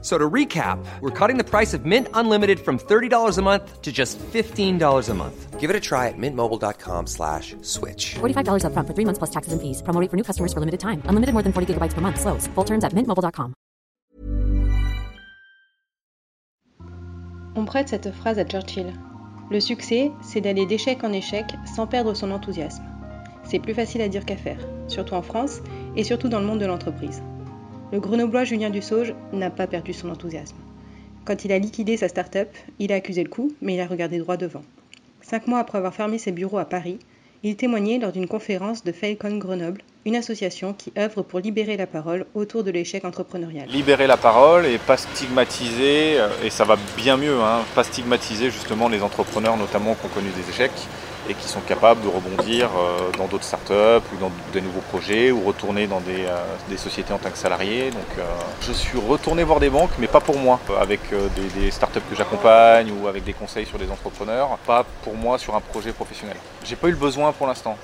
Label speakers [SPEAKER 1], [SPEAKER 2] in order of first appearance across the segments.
[SPEAKER 1] So to recap, we're cutting the price of Mint Unlimited from $30 a month to just $15 a month.
[SPEAKER 2] Give it a try at mintmobile.com slash switch.
[SPEAKER 3] $45 upfront for three months plus taxes and fees. Promo rate for new customers for limited time. Unlimited more than 40 gigabytes per month. Slows. Full terms at mintmobile.com.
[SPEAKER 4] On prête cette phrase à Churchill. Le succès, c'est d'aller d'échec en échec sans perdre son enthousiasme. C'est plus facile à dire qu'à faire, surtout en France et surtout dans le monde de l'entreprise. Le grenoblois Julien Dussauge n'a pas perdu son enthousiasme. Quand il a liquidé sa start-up, il a accusé le coup, mais il a regardé droit devant. Cinq mois après avoir fermé ses bureaux à Paris, il témoignait lors d'une conférence de Failcon Grenoble, une association qui œuvre pour libérer la parole autour de l'échec entrepreneurial.
[SPEAKER 5] libérer la parole et pas stigmatiser, euh, et ça va bien mieux, hein, pas stigmatiser justement les entrepreneurs notamment qui ont connu des échecs et qui sont capables de rebondir euh, dans d'autres startups ou dans des nouveaux projets ou retourner dans des, euh, sociétés en tant que salarié. Euh, je suis retourné voir des banques, mais pas pour moi, avec des, des startups que j'accompagne ou avec des conseils sur des entrepreneurs, pas pour moi sur un projet professionnel. J'ai pas eu le besoin pour l'instant.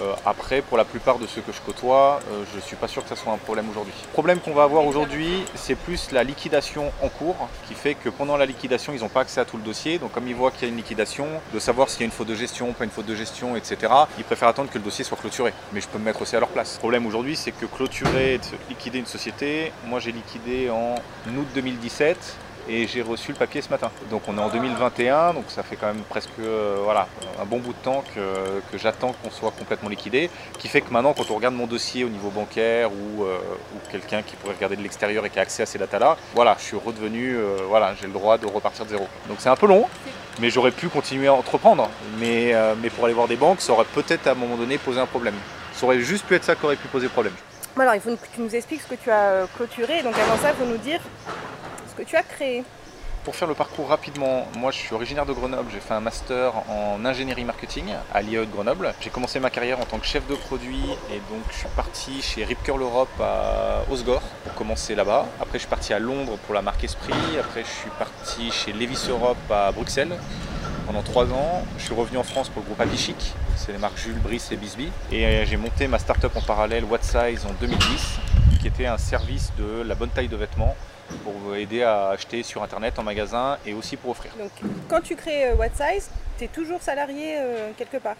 [SPEAKER 5] Euh, après, pour la plupart de ceux que je côtoie, euh, je ne suis pas sûr que ça soit un problème aujourd'hui. Le problème qu'on va avoir aujourd'hui, c'est plus la liquidation en cours, qui fait que pendant la liquidation, ils n'ont pas accès à tout le dossier. Donc comme ils voient qu'il y a une liquidation, de savoir s'il y a une faute de gestion, pas une faute de gestion, etc., ils préfèrent attendre que le dossier soit clôturé. Mais je peux me mettre aussi à leur place. Le problème aujourd'hui, c'est que clôturer, liquider une société, moi j'ai liquidé en août 2017 et j'ai reçu le papier ce matin. Donc on est en 2021, donc ça fait quand même presque euh, voilà, un bon bout de temps que, que j'attends qu'on soit complètement liquidé, qui fait que maintenant quand on regarde mon dossier au niveau bancaire ou, euh, ou quelqu'un qui pourrait regarder de l'extérieur et qui a accès à ces datas-là, voilà, je suis redevenu, euh, voilà, j'ai le droit de repartir de zéro. Donc c'est un peu long, mais j'aurais pu continuer à entreprendre, mais, mais pour aller voir des banques, ça aurait peut-être à un moment donné posé un problème. Ça aurait juste pu être ça qui aurait pu poser problème.
[SPEAKER 6] Alors, il faut que tu nous expliques ce que tu as clôturé. Donc, avant ça, il faut nous dire que tu as créé.
[SPEAKER 5] Pour faire le parcours rapidement, moi je suis originaire de Grenoble, j'ai fait un master en ingénierie marketing à l'IAE de Grenoble. J'ai commencé ma carrière en tant que chef de produit et donc je suis parti chez Rip Curl Europe à Osgore pour commencer là-bas. Après je suis parti à Londres pour la marque Esprit, après je suis parti chez Levis Europe à Bruxelles pendant trois ans. Je suis revenu en France pour le groupe Happy c'est les marques Jules, Brice et Bisbee. Et euh, j'ai monté ma start-up en parallèle What Size en 2010, qui était un service de la bonne taille de vêtements pour aider à acheter sur internet, en magasin et aussi pour offrir.
[SPEAKER 6] Donc, quand tu crées euh, What Size, tu es toujours salarié euh, quelque part?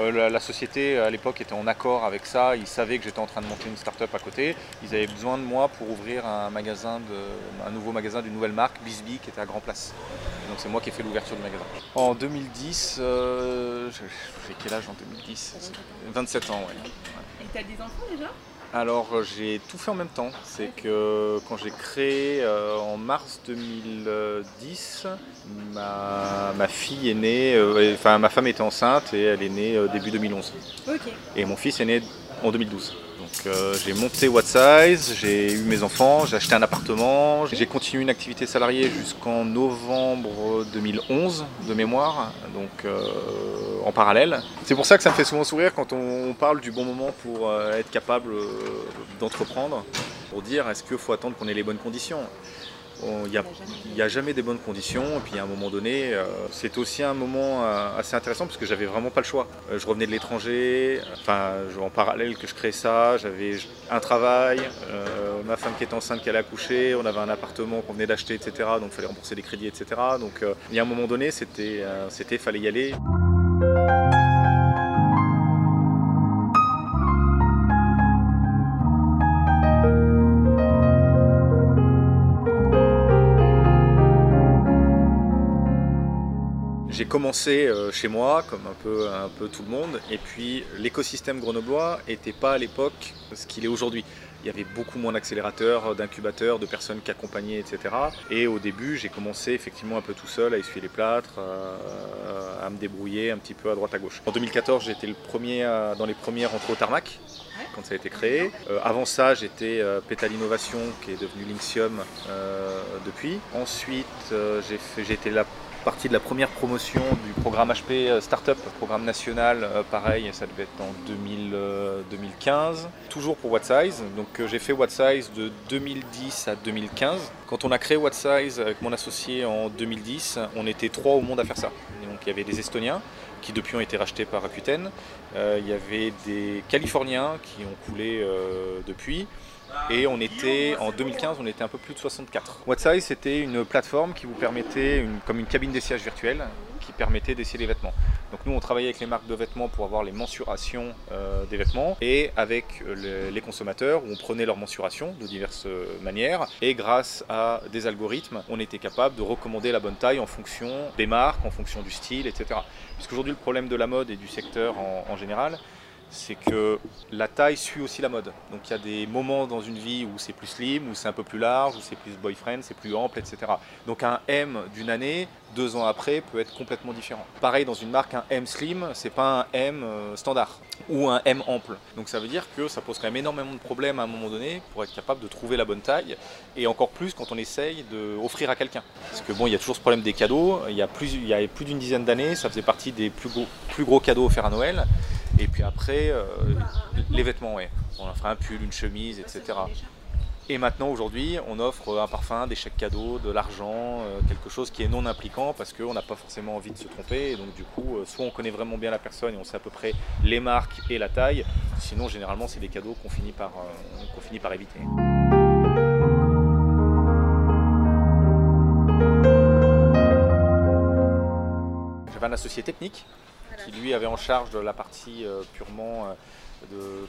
[SPEAKER 5] Euh, la, la société à l'époque était en accord avec ça, ils savaient que j'étais en train de monter une start-up à côté, ils avaient besoin de moi pour ouvrir un magasin, de, un nouveau magasin d'une nouvelle marque, Bisbee, qui était à Grand Place. Et donc c'est moi qui ai fait l'ouverture du magasin. En 2010, euh, j'ai quel âge en 2010 27 ans, ouais.
[SPEAKER 6] Et tu as des enfants déjà?
[SPEAKER 5] Alors euh, j'ai tout fait en même temps. C'est que quand j'ai créé euh, en mars 2010, ma, ma fille est née, euh, enfin ma femme était enceinte et elle est née euh, début 2011.
[SPEAKER 6] Ok.
[SPEAKER 5] Et mon fils est né en 2012. Euh, j'ai monté What Size, j'ai eu mes enfants, j'ai acheté un appartement, j'ai continué une activité salariée jusqu'en novembre 2011 de mémoire, donc euh, en parallèle. C'est pour ça que ça me fait souvent sourire quand on parle du bon moment pour euh, être capable d'entreprendre, pour dire est-ce qu'il faut attendre qu'on ait les bonnes conditions. Il n'y a, jamais des bonnes conditions, et puis à un moment donné, euh, c'est aussi un moment euh, assez intéressant parce que j'avais vraiment pas le choix. Euh, je revenais de l'étranger, enfin, en parallèle que je crée ça, j'avais un travail, ma femme qui était enceinte qui allait accoucher, on avait un appartement qu'on venait d'acheter, etc. Donc il fallait rembourser des crédits, etc. Donc il y a un moment donné, c'était, c'était, fallait y aller. Commencé euh, chez moi, comme un peu, un peu tout le monde, et puis l'écosystème grenoblois n'était pas à l'époque ce qu'il est aujourd'hui. Il y avait beaucoup moins d'accélérateurs, d'incubateurs, de personnes qui accompagnaient, etc. Et au début, j'ai commencé effectivement un peu tout seul à essuyer les plâtres, euh, à me débrouiller un petit peu à droite à gauche. En 2014, j'étais le premier dans les premiers rentrées au tarmac quand ça a été créé. Euh, avant ça, j'étais euh, Pétal Innovation, qui est devenu Linxium euh, depuis. Ensuite, j'ai été là partie de la première promotion du programme HP euh, Startup, programme national, euh, pareil, ça devait être en 2000, 2015, toujours pour What Size. Donc j'ai fait What Size de 2010 à 2015. Quand on a créé What Size avec mon associé en 2010, on était trois au monde à faire ça. donc il y avait des Estoniens qui depuis ont été rachetés par Rakuten, il y avait des Californiens qui ont coulé depuis. Et on était, en 2015, on était un peu plus de 64. WhatSize, c'était une plateforme qui vous permettait, comme une cabine d'essayage virtuelle, qui permettait d'essayer les vêtements. Donc nous, on travaillait avec les marques de vêtements pour avoir les mensurations euh, des vêtements et avec les consommateurs, où on prenait leurs mensurations de diverses manières. Et grâce à des algorithmes, on était capable de recommander la bonne taille en fonction des marques, en fonction du style, etc. Parce qu'aujourd'hui, le problème de la mode et du secteur en général, c'est que la taille suit aussi la mode. Donc il y a des moments dans une vie où c'est plus slim, où c'est un peu plus large, où c'est plus boyfriend, c'est plus ample, etc. Donc un M d'une année, deux ans après, peut être complètement différent. Pareil dans une marque, un M slim, c'est pas un M euh, standard ou un M ample. Donc ça veut dire que ça pose quand même énormément de problèmes à un moment donné pour être capable de trouver la bonne taille et encore plus quand on essaye d'offrir à quelqu'un. Parce que bon, il y a toujours ce problème des cadeaux. Il y a plus, plus d'une dizaine d'années, ça faisait partie des plus gros, plus gros cadeaux offerts à Noël. Et puis après, euh, les vêtements. On offre un pull, une chemise, etc. Et maintenant, aujourd'hui, on offre un parfum, des chèques cadeaux, de l'argent, euh, quelque chose qui est non impliquant parce qu'on n'a pas forcément envie de se tromper. Et donc, du coup, euh, soit on connaît vraiment bien la personne et on sait à peu près les marques et la taille. Sinon, généralement, c'est des cadeaux qu'on finit, par, qu'on finit par éviter. J'avais un associé technique qui lui avait en charge de la partie euh, purement euh,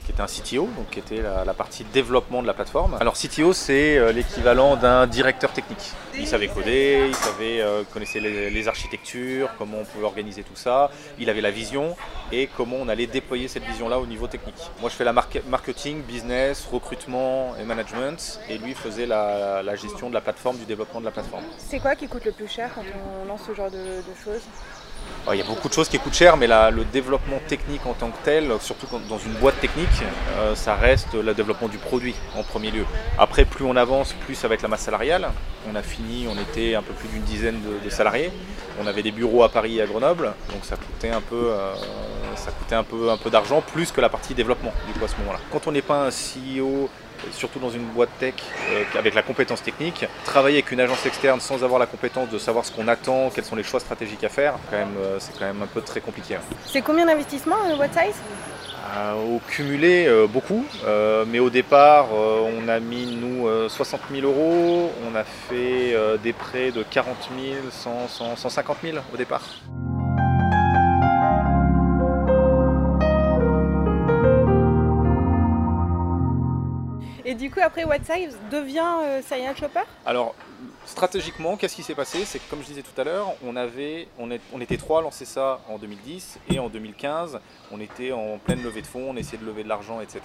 [SPEAKER 5] qui était un CTO, donc qui était la, partie développement de la plateforme. Alors CTO, c'est euh, l'équivalent d'un directeur technique. Il savait coder, il savait connaissait les, architectures, comment on pouvait organiser tout ça. Il avait la vision et comment on allait déployer cette vision-là au niveau technique. Moi, je fais la marketing, business, recrutement et management, et lui faisait la, gestion de la plateforme, du développement de la plateforme.
[SPEAKER 6] C'est quoi qui coûte le plus cher quand on lance ce genre de choses?
[SPEAKER 5] Il y a beaucoup de choses qui coûtent cher, mais le développement technique en tant que tel, surtout dans une boîte technique, euh, ça reste le développement du produit en premier lieu. Après, plus on avance, plus ça va être la masse salariale. On a fini, on était un peu plus d'une dizaine de, salariés. On avait des bureaux à Paris et à Grenoble, donc ça coûtait un peu, euh, ça coûtait un peu, un peu d'argent, plus que la partie développement du coup à ce moment-là. Quand on n'est pas un CEO surtout dans une boîte tech euh, avec la compétence technique, travailler avec une agence externe sans avoir la compétence de savoir ce qu'on attend, quels sont les choix stratégiques à faire, euh, c'est quand même un peu très compliqué. Hein.
[SPEAKER 6] C'est combien d'investissements euh, What Size?
[SPEAKER 5] Au cumulé, beaucoup, mais au départ, on a mis nous 60 000 euros, on a fait des prêts de 40 000, 100, 150 000 au départ.
[SPEAKER 6] Du coup, après, What Size devient euh, Serial Shopper
[SPEAKER 5] Alors, stratégiquement, qu'est-ce qui s'est passé? C'est que, comme je disais tout à l'heure, on, avait, on, on était trois à lancer ça en 2010 et en 2015, on était en pleine levée de fonds, on essayait de lever de l'argent, etc.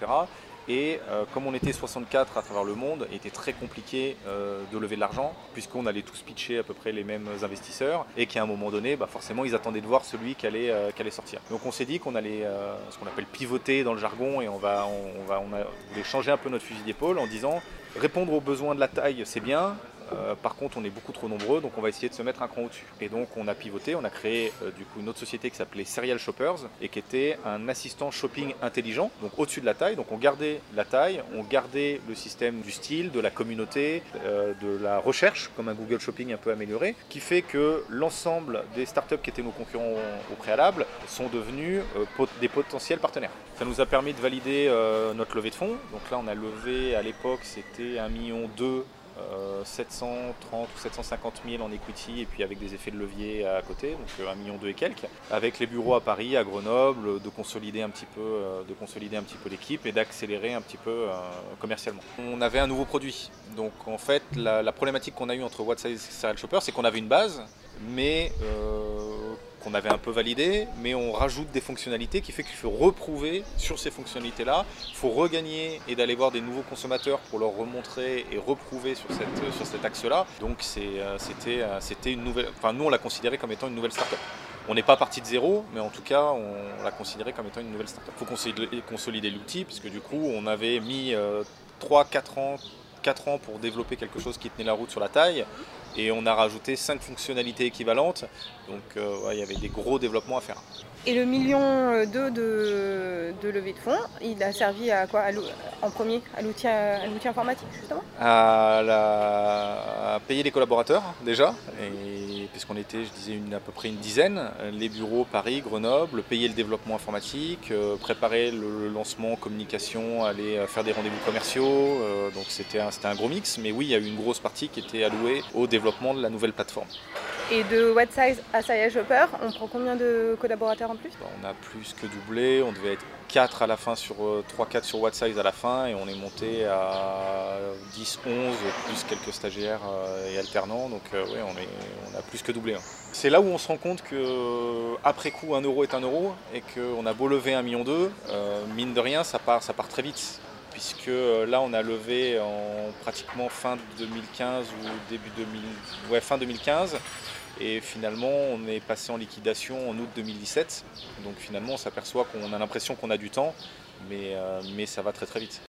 [SPEAKER 5] Et euh, comme on était 64 à travers le monde, il était très compliqué euh, de lever de l'argent, puisqu'on allait tous pitcher à peu près les mêmes investisseurs, et qu'à un moment donné, bah, forcément, ils attendaient de voir celui qui allait, euh, sortir. Donc on s'est dit qu'on allait, ce qu'on appelle pivoter dans le jargon, et on, va, on, va, on a changer un peu notre fusil d'épaule en disant, répondre aux besoins de la taille, c'est bien, euh, par contre, on est beaucoup trop nombreux, donc on va essayer de se mettre un cran au-dessus. Et donc, on a pivoté, on a créé euh, du coup une autre société qui s'appelait Serial Shoppers et qui était un assistant shopping intelligent, donc au-dessus de la taille. Donc, on gardait la taille, on gardait le système du style, de la communauté, euh, de la recherche, comme un Google Shopping un peu amélioré, qui fait que l'ensemble des startups qui étaient nos concurrents au préalable sont devenus des potentiels partenaires. Ça nous a permis de valider notre levée de fonds. Donc là, on a levé à l'époque, c'était 1,2 million 730 ou 750 000 en equity et puis avec des effets de levier à côté, donc 1 euh, million et quelques, avec les bureaux à Paris, à Grenoble, de consolider un petit peu, euh, de consolider un petit peu l'équipe et d'accélérer un petit peu euh, commercialement. On avait un nouveau produit, donc en fait la, problématique qu'on a eue entre WhatsApp et Serial Shopper, c'est qu'on avait une base, mais qu'on avait un peu validé, mais on rajoute des fonctionnalités qui fait qu'il faut reprouver sur ces fonctionnalités-là. Il faut regagner et d'aller voir des nouveaux consommateurs pour leur remontrer et reprouver sur, cette, sur cet axe-là. Donc euh, c'était, euh, c'était une nouvelle. Enfin, nous on l'a considéré comme étant une nouvelle startup. On n'est pas parti de zéro, mais en tout cas, on l'a considéré comme étant une nouvelle startup. Il faut consolider, l'outil, puisque du coup, on avait mis 3-4 euh, ans 4 ans pour développer quelque chose qui tenait la route sur la taille. Et on a rajouté 5 fonctionnalités équivalentes. Donc euh, ouais, il y avait des gros développements à faire.
[SPEAKER 6] Et le million deux de, de levée de fonds, il a servi à quoi? À En premier À l'outil à l'outil informatique, justement?
[SPEAKER 5] À, la- à payer les collaborateurs déjà, et, puisqu'on était, je disais, à peu près une dizaine, les bureaux Paris, Grenoble, payer le développement informatique, euh, préparer le, lancement, communication, aller euh, faire des rendez-vous commerciaux, euh, donc c'était un gros mix, mais oui, il y a eu une grosse partie qui était allouée au développement de la nouvelle plateforme.
[SPEAKER 6] Et de What Size à Saya Shopper, on prend combien de collaborateurs en plus?
[SPEAKER 5] Bah, On a plus que doublé, on devait être 4 à la fin sur 3-4 sur What Size à la fin et on est monté à 10, 11 plus quelques stagiaires euh, et alternants donc euh, ouais, on, a plus que doublé. hein. C'est là où on se rend compte que après coup un euro est un euro et qu'on a beau lever 1,2 million, euh, mine de rien ça part, ça part très vite puisque euh, là on a levé en pratiquement fin 2015 ou début 2000, ouais, fin 2015 et finalement, on est passé en liquidation en août 2017. Donc finalement, on s'aperçoit qu'on a l'impression qu'on a du temps, mais, euh, mais ça va très très vite.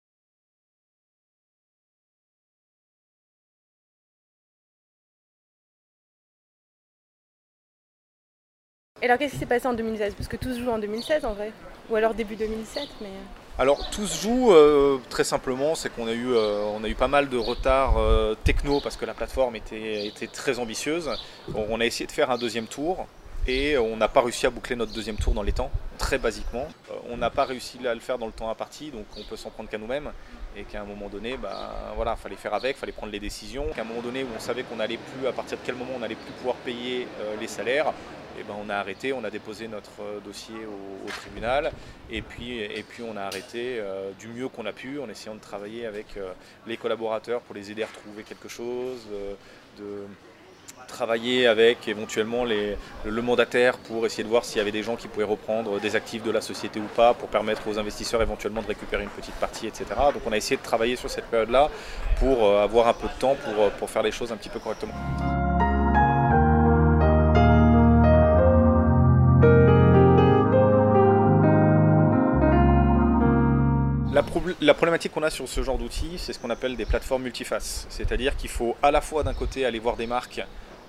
[SPEAKER 6] Et alors qu'est-ce qui s'est passé en 2016 Parce que tout se joue en 2016 en vrai. Ou alors début 2017, mais...
[SPEAKER 5] Alors tout se joue euh, très simplement, c'est qu'on a, eu, euh, pas mal de retard euh, techno parce que la plateforme était, très ambitieuse. On a essayé de faire un deuxième tour et on n'a pas réussi à boucler notre deuxième tour dans les temps, très basiquement. Euh, on n'a pas réussi à le faire dans le temps imparti, donc on peut s'en prendre qu'à nous-mêmes. Et qu'à un moment donné, bah, voilà, fallait faire avec, fallait prendre les décisions. Qu'à un moment donné où on savait qu'on allait plus, à partir de quel moment on allait plus pouvoir payer les salaires, et ben on a arrêté, on a déposé notre euh, dossier au, tribunal et puis, et puis on a arrêté euh, du mieux qu'on a pu en essayant de travailler avec euh, les collaborateurs pour les aider à retrouver quelque chose, de travailler avec éventuellement le, mandataire pour essayer de voir s'il y avait des gens qui pouvaient reprendre des actifs de la société ou pas pour permettre aux investisseurs éventuellement de récupérer une petite partie, etc. Donc on a essayé de travailler sur cette période-là pour avoir un peu de temps pour faire les choses un petit peu correctement. La, probl- la problématique qu'on a sur ce genre d'outils, c'est ce qu'on appelle des plateformes multifaces. C'est-à-dire qu'il faut à la fois d'un côté aller voir des marques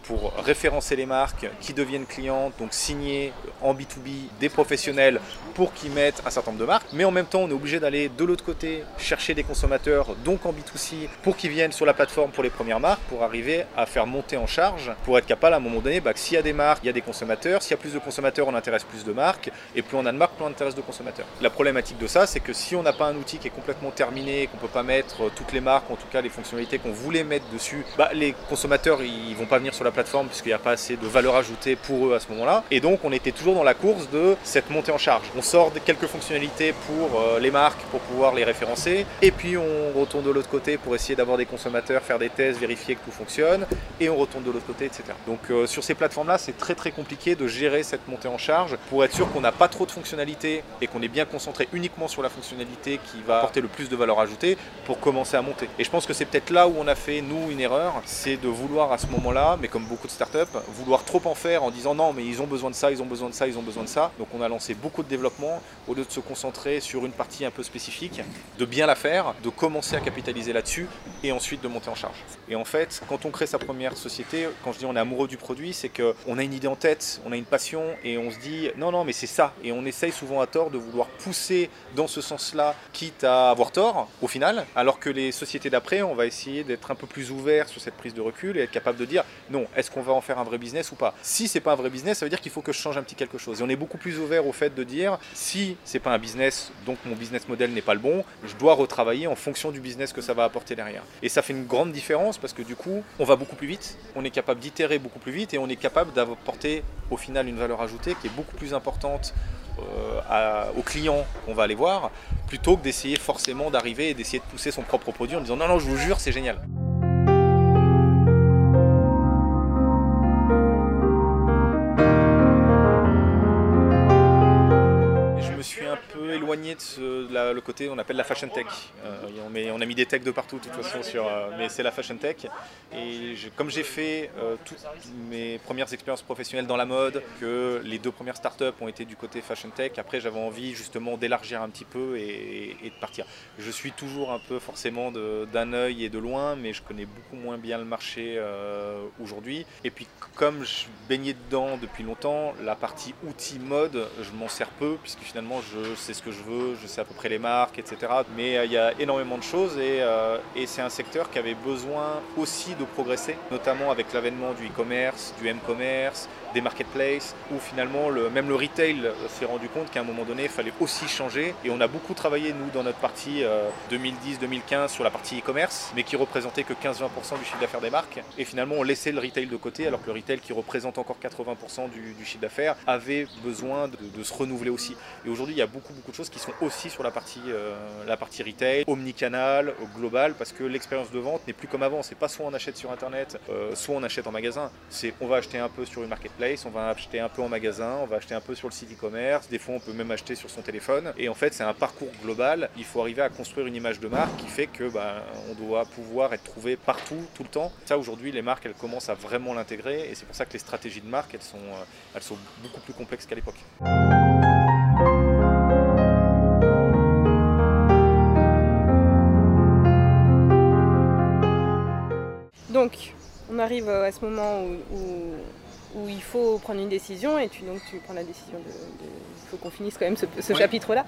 [SPEAKER 5] pour référencer les marques qui deviennent clientes, donc signer en B2B des professionnels pour qu'ils mettent un certain nombre de marques. Mais en même temps, on est obligé d'aller de l'autre côté chercher des consommateurs, donc en B2C, pour qu'ils viennent sur la plateforme pour les premières marques, pour arriver à faire monter en charge, pour être capable à un moment donné, bah, que s'il y a des marques, il y a des consommateurs. S'il y a plus de consommateurs, on intéresse plus de marques. Et plus on a de marques, plus on intéresse de consommateurs. La problématique de ça, c'est que si on n'a pas un outil qui est complètement terminé, qu'on ne peut pas mettre euh, toutes les marques, en tout cas les fonctionnalités qu'on voulait mettre dessus, bah, les consommateurs ils vont pas venir sur la plateforme puisqu'il n'y a pas assez de valeur ajoutée pour eux à ce moment-là. Et donc on était toujours dans la course de cette montée en charge. On sort quelques fonctionnalités pour euh, les marques pour pouvoir les référencer, et puis on retourne de l'autre côté pour essayer d'avoir des consommateurs, faire des tests, vérifier que tout fonctionne, et on retourne de l'autre côté, etc. Donc euh, sur ces plateformes-là, c'est très très compliqué de gérer cette montée en charge pour être sûr qu'on n'a pas trop de fonctionnalités et qu'on est bien concentré uniquement sur la fonctionnalité qui va apporter le plus de valeur ajoutée pour commencer à monter. Et je pense que c'est peut-être là où on a fait, nous, une erreur, c'est de vouloir à ce moment-là, mais comme beaucoup de startups, vouloir trop en faire en disant non, mais ils ont besoin de ça, ils ont besoin de ça, ils ont besoin de ça. Donc on a lancé beaucoup de développement au lieu de se concentrer sur une partie un peu spécifique, de bien la faire, de commencer à capitaliser là-dessus et ensuite de monter en charge. Et en fait, quand on crée sa première société, quand je dis on est amoureux du produit, c'est qu'on a une idée en tête, on a une passion et on se dit non, non, mais c'est ça. Et on essaye souvent à tort de vouloir pousser dans ce sens-là, quitte à avoir tort au final, alors que les sociétés d'après, on va essayer d'être un peu plus ouvert sur cette prise de recul et être capable de dire non, est-ce qu'on va en faire un vrai business ou pas Si c'est pas un vrai business, ça veut dire qu'il faut que je change un petit quelque chose. Et on est beaucoup plus ouvert au fait de dire si c'est pas un business, donc mon business model n'est pas le bon, je dois retravailler en fonction du business que ça va apporter derrière. Et ça fait une grande différence parce que du coup, on va beaucoup plus vite, on est capable d'itérer beaucoup plus vite et on est capable d'apporter au final une valeur ajoutée qui est beaucoup plus importante euh, aux clients qu'on va aller voir, plutôt que d'essayer forcément d'arriver et d'essayer de pousser son propre produit en disant non, non, je vous jure, c'est génial. De, ce- le côté on appelle la fashion tech. Euh, on, a mis des techs de partout de toute façon sur, euh, mais c'est la fashion tech. Et comme j'ai fait euh, toutes mes premières expériences professionnelles dans la mode, que les deux premières startups ont été du côté fashion tech, après j'avais envie justement d'élargir un petit peu et, de partir. Je suis toujours un peu forcément d'un œil et de loin, mais je connais beaucoup moins bien le marché aujourd'hui. Et puis comme je baignais dedans depuis longtemps, la partie outils mode, je m'en sers peu, puisque finalement je sais ce que je veux, je sais à peu près les marques, etc. Mais euh, il y a énormément de choses et, euh, et c'est un secteur qui avait besoin aussi de progresser, notamment avec l'avènement du e-commerce, du m-commerce, des marketplaces, où finalement le, même le retail s'est rendu compte qu'à un moment donné, il fallait aussi changer. Et on a beaucoup travaillé, nous, dans notre partie euh, 2010-2015 sur la partie e-commerce, mais qui représentait que 15-20% du chiffre d'affaires des marques. Et finalement, on laissait le retail de côté, alors que le retail, qui représente encore 80% du, chiffre d'affaires, avait besoin de, de se renouveler aussi. Et aujourd'hui, il y a beaucoup, beaucoup de choses qui sont aussi sur la partie, euh, la partie retail, omnicanal, global, parce que l'expérience de vente n'est plus comme avant. C'est pas soit on achète sur Internet, euh, soit on achète en magasin. C'est on va acheter un peu sur une marketplace, on va acheter un peu en magasin, on va acheter un peu sur le site e-commerce. Des fois, on peut même acheter sur son téléphone. Et en fait, c'est un parcours global. Il faut arriver à construire une image de marque qui fait que bah, on doit pouvoir être trouvé partout, tout le temps. Ça, aujourd'hui, les marques, elles commencent à vraiment l'intégrer. Et c'est pour ça que les stratégies de marque, elles sont, euh, beaucoup plus complexes qu'à l'époque.
[SPEAKER 6] Donc, on arrive à ce moment où- où il faut prendre une décision et tu, donc, tu prends la décision de. Il faut qu'on finisse quand même ce, ce
[SPEAKER 5] Oui.
[SPEAKER 6] chapitre-là.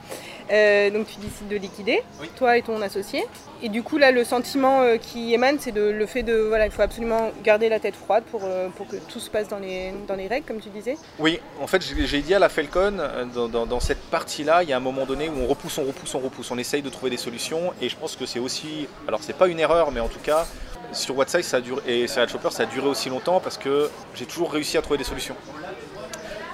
[SPEAKER 6] Euh, donc, tu décides de liquider,
[SPEAKER 5] Oui.
[SPEAKER 6] toi et ton associé. Et du coup, là, le sentiment euh, qui émane, c'est de, le fait de. Voilà, il faut absolument garder la tête froide pour, euh, pour que tout se passe dans les, dans les règles, comme tu disais.
[SPEAKER 5] Oui, en fait, j'ai dit à la Falcon, dans, dans- dans cette partie-là, il y a un moment donné où on repousse, on repousse, on repousse, on essaye de trouver des solutions, et je pense que c'est aussi, alors c'est pas une erreur, mais en tout cas, sur WhatsApp ça a duré, et sur Shopper, ça a duré aussi longtemps parce que j'ai toujours réussi à trouver des solutions.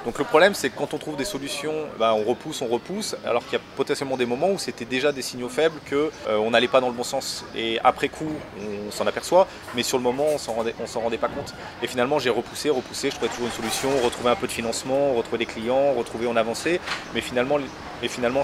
[SPEAKER 5] Donc le problème, c'est que quand on trouve des solutions, bah, on repousse, on repousse, alors qu'il y a potentiellement des moments où c'était déjà des signaux faibles que euh, n'allait pas dans le bon sens. Et après coup, on s'en aperçoit, mais sur le moment, on s'en rendait, on s'en rendait pas compte. Et finalement, j'ai repoussé, repoussé, je trouvais toujours une solution, retrouver un peu de financement, retrouver des clients, retrouver, on avançait, mais finalement,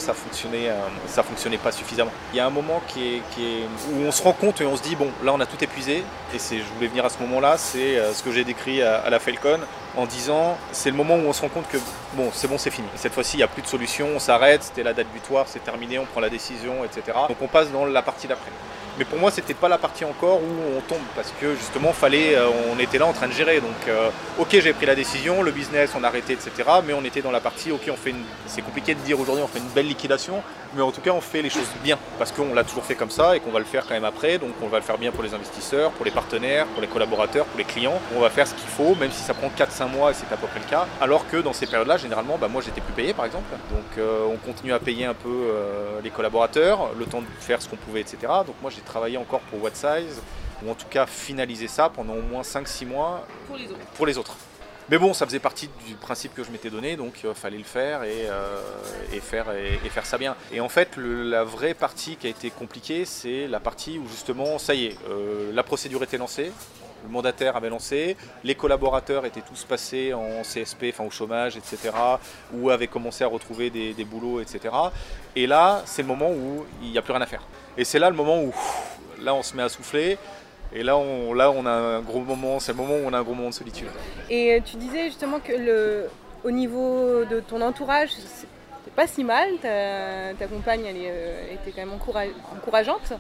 [SPEAKER 5] ça fonctionnait, euh, ça fonctionnait pas suffisamment. Il y a un moment où on se rend compte et on se dit bon, là, on a tout épuisé. Et je voulais venir à ce moment-là, c'est euh, ce que j'ai décrit à la Falcon en disant c'est le moment où on se rend compte que bon, c'est bon, c'est fini. Cette fois-ci, il n'y a plus de solution, on s'arrête, c'était la date butoir, c'est terminé, on prend la décision, etc. Donc on passe dans la partie d'après. Mais pour moi, c'était pas la partie encore où on tombe parce que justement, fallait, euh, on était là en train de gérer. Donc, euh, ok, j'ai pris la décision, le business, on a arrêté, etc. Mais on était dans la partie, ok, on fait une. C'est compliqué de dire aujourd'hui, on fait une belle liquidation, mais en tout cas, on fait les choses bien parce qu'on l'a toujours fait comme ça et qu'on va le faire quand même après. Donc, on va le faire bien pour les investisseurs, pour les partenaires, pour les collaborateurs, pour les clients. On va faire ce qu'il faut, même si ça prend 4-5 mois et c'est à peu près le cas. Alors que dans ces périodes-là, généralement, bah, moi, j'étais plus payé, par exemple. Donc, euh, on continue à payer un peu euh, les collaborateurs, le temps de faire ce qu'on pouvait, etc. Donc, moi, j'ai travaillé encore pour What Size, ou en tout cas finaliser ça pendant au moins 5-6 mois
[SPEAKER 6] Pour les autres.
[SPEAKER 5] pour les autres. Mais bon, ça faisait partie du principe que je m'étais donné, donc il fallait le faire et, euh, et faire, ça bien. Et en fait, la vraie partie qui a été compliquée, c'est la partie où justement, ça y est, euh, la procédure était lancée, le mandataire avait lancé, les collaborateurs étaient tous passés en CSP, enfin au chômage, etc., ou avaient commencé à retrouver des, des boulots, etc. Et là, c'est le moment où il n'y a plus rien à faire. Et c'est là le moment où, là, on se met à souffler. Et là, on, là, on a un gros moment, c'est le moment où on a un gros moment de solitude.
[SPEAKER 6] Et euh, tu disais justement que le, au niveau de ton entourage, c'est pas si mal. Ta, ta compagne, elle est, euh, était quand même encoura- encourageante.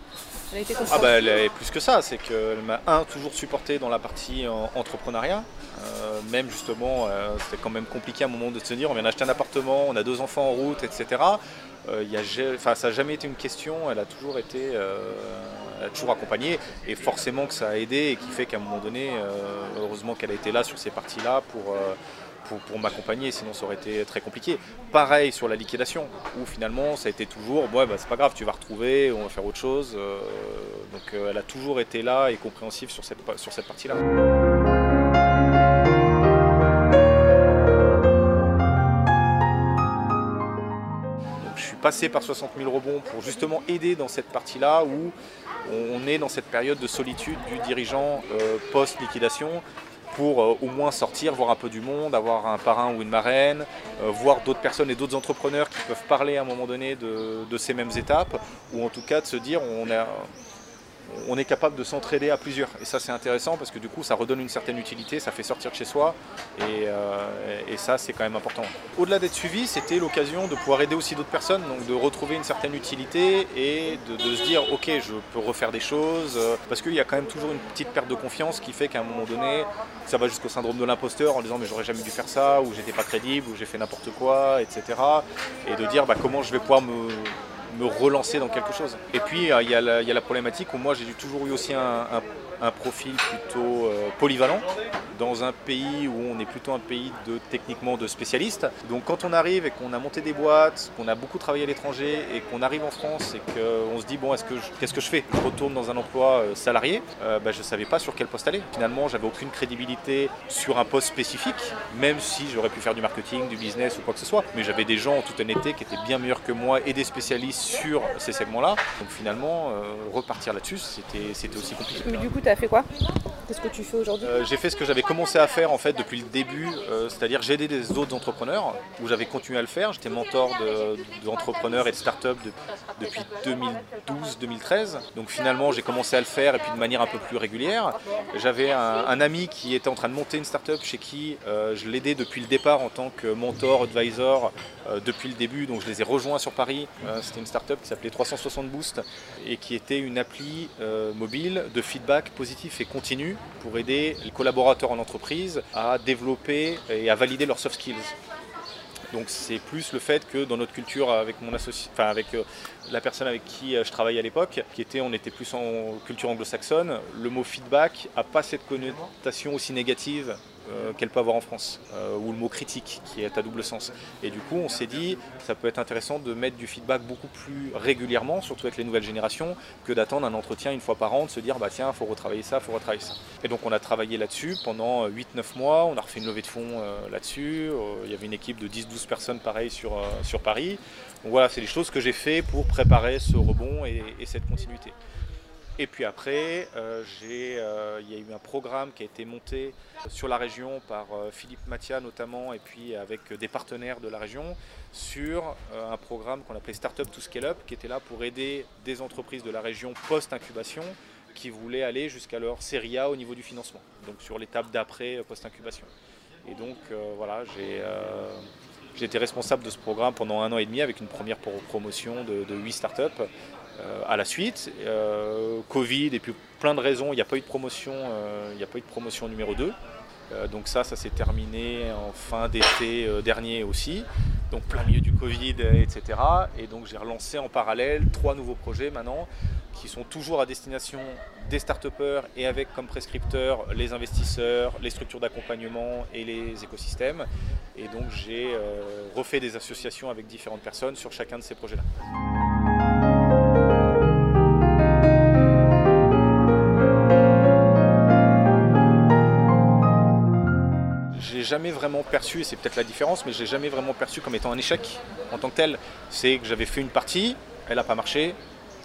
[SPEAKER 6] Elle a été
[SPEAKER 5] Ah bah elle est plus que ça, c'est qu'elle m'a un toujours supporté dans la partie entrepreneuriat. Euh, même justement, euh, c'était quand même compliqué à un moment de se dire, on vient d'acheter un appartement, on a deux enfants en route, etc. Euh, y a ça n'a jamais été une question, elle a toujours été, euh, a toujours accompagné et forcément que ça a aidé et qui fait qu'à un moment donné, euh, heureusement qu'elle a été là sur ces parties-là pour, pour, m'accompagner, sinon ça aurait été très compliqué. Pareil sur la liquidation, où finalement ça a été toujours, ouais, bah, c'est pas grave, tu vas retrouver, on va faire autre chose. donc elle a toujours été là et compréhensive sur cette, sur cette partie-là. Passé par 60 000 rebonds pour justement aider dans cette partie-là où on est dans cette période de solitude du dirigeant euh, post-liquidation pour euh, au moins sortir, voir un peu du monde, avoir un parrain ou une marraine, euh, voir d'autres personnes et d'autres entrepreneurs qui peuvent parler à un moment donné de, de ces mêmes étapes, ou en tout cas de se dire on a on est capable de s'entraider à plusieurs. Et ça, c'est intéressant parce que du coup, ça redonne une certaine utilité, ça fait sortir de chez soi. Et, euh, ça, c'est quand même important. Au-delà d'être suivi, c'était l'occasion de pouvoir aider aussi d'autres personnes, donc de retrouver une certaine utilité et de, se dire, ok, je peux refaire des choses. Parce qu'il y a quand même toujours une petite perte de confiance qui fait qu'à un moment donné, ça va jusqu'au syndrome de l'imposteur en disant, mais j'aurais jamais dû faire ça, ou j'étais pas crédible, ou j'ai fait n'importe quoi, etc. Et de dire, bah, comment je vais pouvoir me me relancer dans quelque chose. Et puis euh, il y, a la- problématique où moi j'ai toujours eu aussi un- un profil plutôt euh, polyvalent dans un pays où on est plutôt un pays de techniquement de spécialistes. Donc quand on arrive et qu'on a monté des boîtes, qu'on a beaucoup travaillé à l'étranger et qu'on arrive en France et qu'on se dit bon est-ce que qu'est-ce que je fais? Je retourne dans un emploi euh, salarié. Euh, bah, je ne savais pas sur quel poste aller. Finalement j'avais aucune crédibilité sur un poste spécifique, même si j'aurais pu faire du marketing, du business ou quoi que ce soit. Mais j'avais des gens en toute honnêteté qui étaient bien meilleurs que moi et des spécialistes sur ces segments-là. Donc finalement euh, repartir là-dessus c'était aussi compliqué.
[SPEAKER 6] Mais du as fait quoi? Qu'est-ce que tu fais aujourd'hui?
[SPEAKER 5] Euh, j'ai fait ce que j'avais commencé à faire en fait depuis le début, euh, c'est-à-dire j'ai aidé des autres entrepreneurs où j'avais continué à le faire. J'étais mentor de- d'entrepreneurs et de start-up de- depuis 2012-2013. Donc finalement j'ai commencé à le faire et puis de manière un peu plus régulière. J'avais un, ami qui était en train de monter une start-up chez qui euh, je l'aidais depuis le départ en tant que mentor, advisor depuis le début. Donc je les ai rejoints sur Paris. C'était une start-up qui s'appelait 360 Boost et qui était une appli mobile de feedback positif et continu pour aider les collaborateurs en entreprise à développer et à valider leurs soft skills. Donc c'est plus le fait que dans notre culture avec mon associé, enfin avec euh, la personne avec qui euh, je travaillais à l'époque, qui était, on était plus en culture anglo-saxonne, le mot feedback a pas cette connotation aussi négative qu'elle peut avoir en France, euh, ou le mot critique qui est à double sens. Et du coup, on s'est dit, ça peut être intéressant de mettre du feedback beaucoup plus régulièrement, surtout avec les nouvelles générations, que d'attendre un entretien une fois par an, de se dire, bah tiens, faut retravailler ça, faut retravailler ça. Et donc on a travaillé là-dessus pendant 8-9 mois, on a refait une levée de fonds euh, là-dessus, Euh, il y avait une équipe de 10-12 personnes pareil sur, euh, sur Paris. Donc voilà, c'est des choses que j'ai fait pour préparer ce rebond et cette continuité. Et puis après, euh, euh, il y a eu un programme qui a été monté sur la région par euh, Philippe Mathia notamment, et puis avec des partenaires de la région, sur un programme qu'on appelait Startup to Scale Up, qui était là pour aider des entreprises de la région post-incubation qui voulaient aller jusqu'à leur série A au niveau du financement, donc sur l'étape d'après post-incubation. Et donc voilà, j'ai été responsable de ce programme pendant un an et demi avec une première pro- promotion de, de 8 startups. Euh, à la suite, euh, Covid et puis plein de raisons, il n'y a pas eu de promotion, euh, il n'y a pas eu de promotion numéro 2. Euh, donc ça, ça s'est terminé en fin d'été dernier aussi, donc plein milieu du Covid, etc. Et donc j'ai relancé en parallèle trois nouveaux projets maintenant qui sont toujours à destination des start et avec comme prescripteurs les investisseurs, les structures d'accompagnement et les écosystèmes. Et donc j'ai refait des associations avec différentes personnes sur chacun de ces projets-là. Jamais vraiment perçu, et c'est peut-être la différence, mais j'ai jamais vraiment perçu comme étant un échec en tant que tel. C'est que j'avais fait une partie, elle n'a pas marché,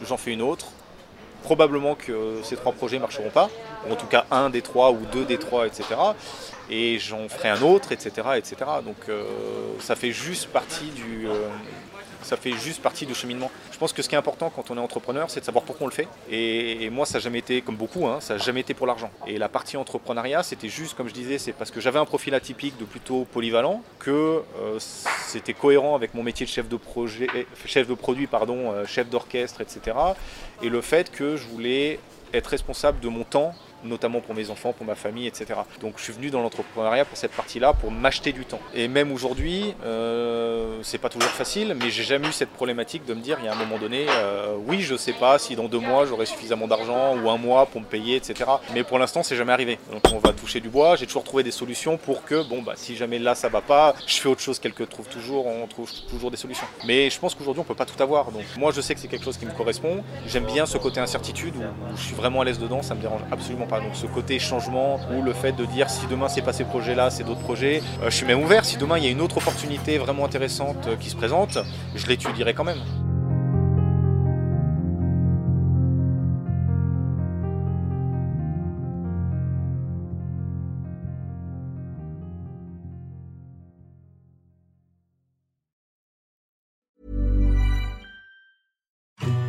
[SPEAKER 5] j'en fais une autre. Probablement que ces trois projets ne marcheront pas, ou en tout cas un des trois ou deux des trois, etc. Et j'en ferai un autre, etc. etc. Donc euh, ça fait juste partie du, euh, ça fait juste partie du cheminement. Je pense que ce qui est important quand on est entrepreneur, c'est de savoir pourquoi on le fait. Et, moi, ça n'a jamais été, comme beaucoup, hein, ça n'a jamais été pour l'argent. Et la partie entrepreneuriat, c'était juste, comme je disais, c'est parce que j'avais un profil atypique de plutôt polyvalent, que euh, c'était cohérent avec mon métier de chef de projet, chef de produit, pardon, euh, chef d'orchestre, etc. Et le fait que je voulais être responsable de mon temps notamment pour mes enfants, pour ma famille, etc. Donc je suis venu dans l'entrepreneuriat pour cette partie-là, pour m'acheter du temps. Et même aujourd'hui, euh, c'est pas toujours facile, mais j'ai jamais eu cette problématique de me dire, il y a un moment donné, euh, oui, je sais pas si dans deux mois j'aurai suffisamment d'argent ou un mois pour me payer, etc. Mais pour l'instant, c'est jamais arrivé. Donc on va toucher du bois. J'ai toujours trouvé des solutions pour que, bon, bah, si jamais là ça va pas, je fais autre chose. Quelqu'un trouve toujours, on trouve toujours des solutions. Mais je pense qu'aujourd'hui, on peut pas tout avoir. Donc moi, je sais que c'est quelque chose qui me correspond. J'aime bien ce côté incertitude où, où je suis vraiment à l'aise dedans. Ça me dérange absolument Donc ce côté changement ou le fait de dire si demain c'est pas ces projets-là, c'est d'autres projets, euh, je suis même ouvert. Si demain il y a une autre opportunité vraiment intéressante euh, qui se présente, je l'étudierai quand même.